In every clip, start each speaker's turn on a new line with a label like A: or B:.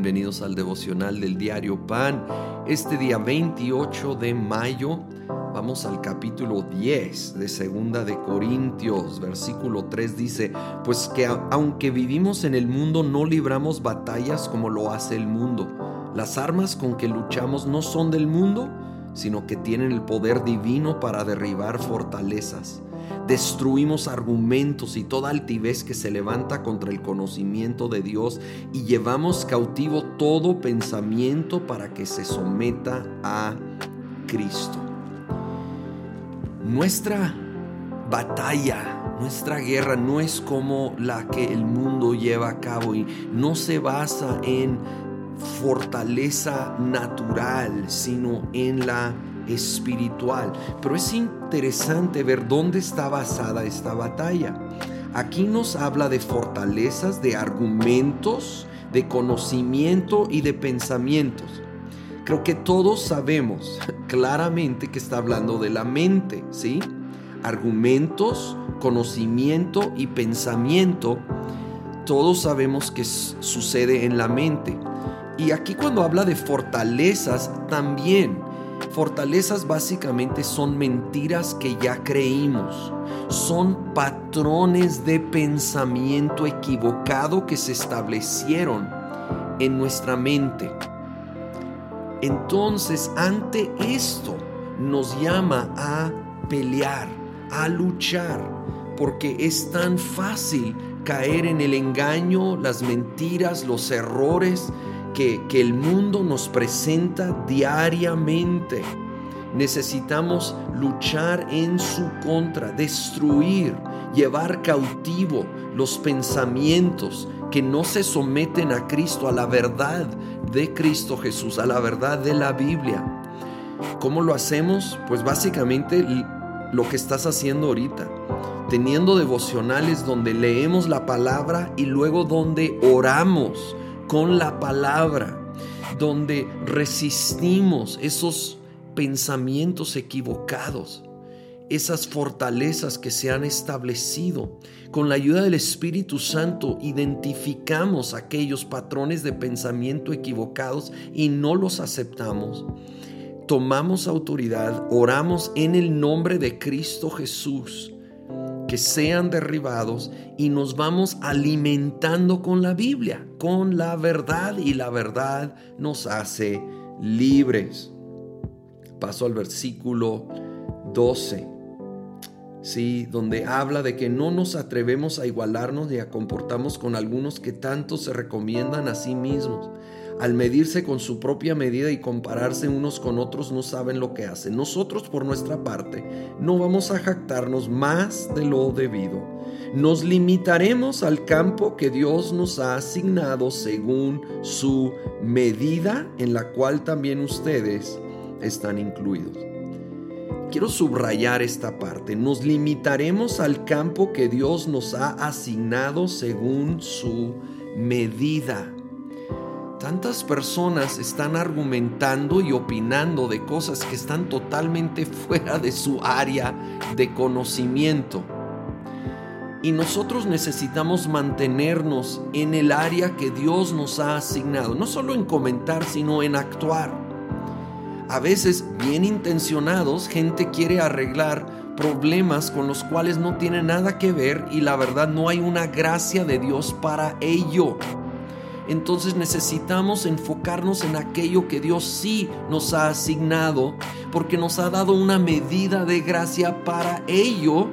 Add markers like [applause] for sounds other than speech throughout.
A: Bienvenidos al devocional del diario Pan. Este día 28 de mayo vamos al capítulo 10 de Segunda de Corintios, versículo 3 dice, pues que aunque vivimos en el mundo no libramos batallas como lo hace el mundo. Las armas con que luchamos no son del mundo, sino que tienen el poder divino para derribar fortalezas destruimos argumentos y toda altivez que se levanta contra el conocimiento de Dios y llevamos cautivo todo pensamiento para que se someta a Cristo. Nuestra batalla, nuestra guerra no es como la que el mundo lleva a cabo y no se basa en fortaleza natural, sino en la espiritual. Pero es interesante ver dónde está basada esta batalla. Aquí nos habla de fortalezas, de argumentos, de conocimiento y de pensamientos. Creo que todos sabemos [laughs] claramente que está hablando de la mente, ¿sí? Argumentos, conocimiento y pensamiento, todos sabemos que sucede en la mente. Y aquí cuando habla de fortalezas, también Fortalezas básicamente son mentiras que ya creímos, son patrones de pensamiento equivocado que se establecieron en nuestra mente. Entonces, ante esto, nos llama a pelear, a luchar, porque es tan fácil caer en el engaño, las mentiras, los errores que, el mundo nos presenta diariamente. Necesitamos luchar en su contra, destruir, llevar cautivo los pensamientos que no se someten a Cristo, a la verdad de Cristo Jesús, a la verdad de la Biblia. ¿Cómo lo hacemos? Pues básicamente lo que estás haciendo ahorita, teniendo devocionales donde leemos la palabra y luego donde oramos con la palabra, donde resistimos esos pensamientos equivocados, esas fortalezas que se han establecido. Con la ayuda del Espíritu Santo identificamos aquellos patrones de pensamiento equivocados y no los aceptamos. Tomamos autoridad, oramos en el nombre de Cristo Jesús que sean derribados y nos vamos alimentando con la Biblia, con la verdad y la verdad nos hace libres. Paso al versículo 12. Sí, donde habla de que no nos atrevemos a igualarnos ni a comportarnos con algunos que tanto se recomiendan a sí mismos al medirse con su propia medida y compararse unos con otros, no saben lo que hacen. Nosotros, por nuestra parte, no vamos a jactarnos más de lo debido. Nos limitaremos al campo que Dios nos ha asignado según su medida, en la cual también ustedes están incluidos. Quiero subrayar esta parte. Nos limitaremos al campo que Dios nos ha asignado según su medida. Tantas personas están argumentando y opinando de cosas que están totalmente [laughs] fuera de su área de conocimiento. Y nosotros necesitamos mantenernos en el área que Dios nos ha asignado, no solo en comentar, sino en actuar. A veces, bien intencionados, gente quiere arreglar problemas con los cuales no tiene nada que ver y la verdad no hay una gracia de Dios para ello entonces necesitamos enfocarnos en aquello que Dios sí nos ha asignado, porque nos ha dado una medida de gracia para ello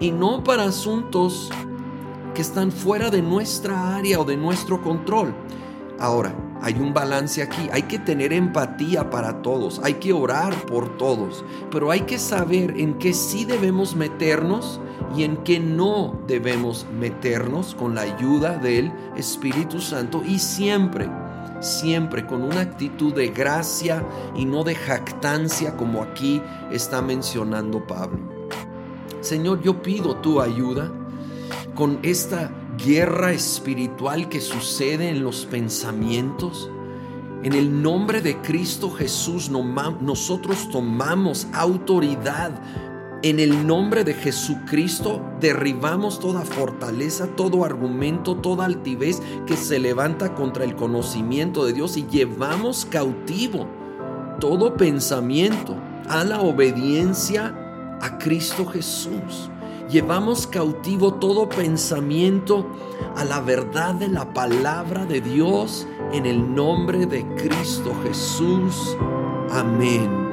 A: y no para asuntos que están fuera de nuestra área o de nuestro control. Ahora, hay un balance aquí, hay que tener empatía para todos, hay que orar por todos, pero hay que saber en qué sí debemos meternos y en qué no debemos meternos con la ayuda del Espíritu Santo. Y siempre, siempre con una actitud de gracia y no de jactancia como aquí está mencionando Pablo. Señor, yo pido tu ayuda con esta guerra espiritual que sucede en los pensamientos. En el nombre de Cristo Jesús nosotros tomamos autoridad En el nombre de Jesucristo derribamos toda fortaleza, todo argumento, toda altivez que se levanta contra el conocimiento de Dios y llevamos cautivo todo pensamiento a la obediencia a Cristo Jesús. Llevamos cautivo todo pensamiento a la verdad de la palabra de Dios en el nombre de Cristo Jesús. Amén.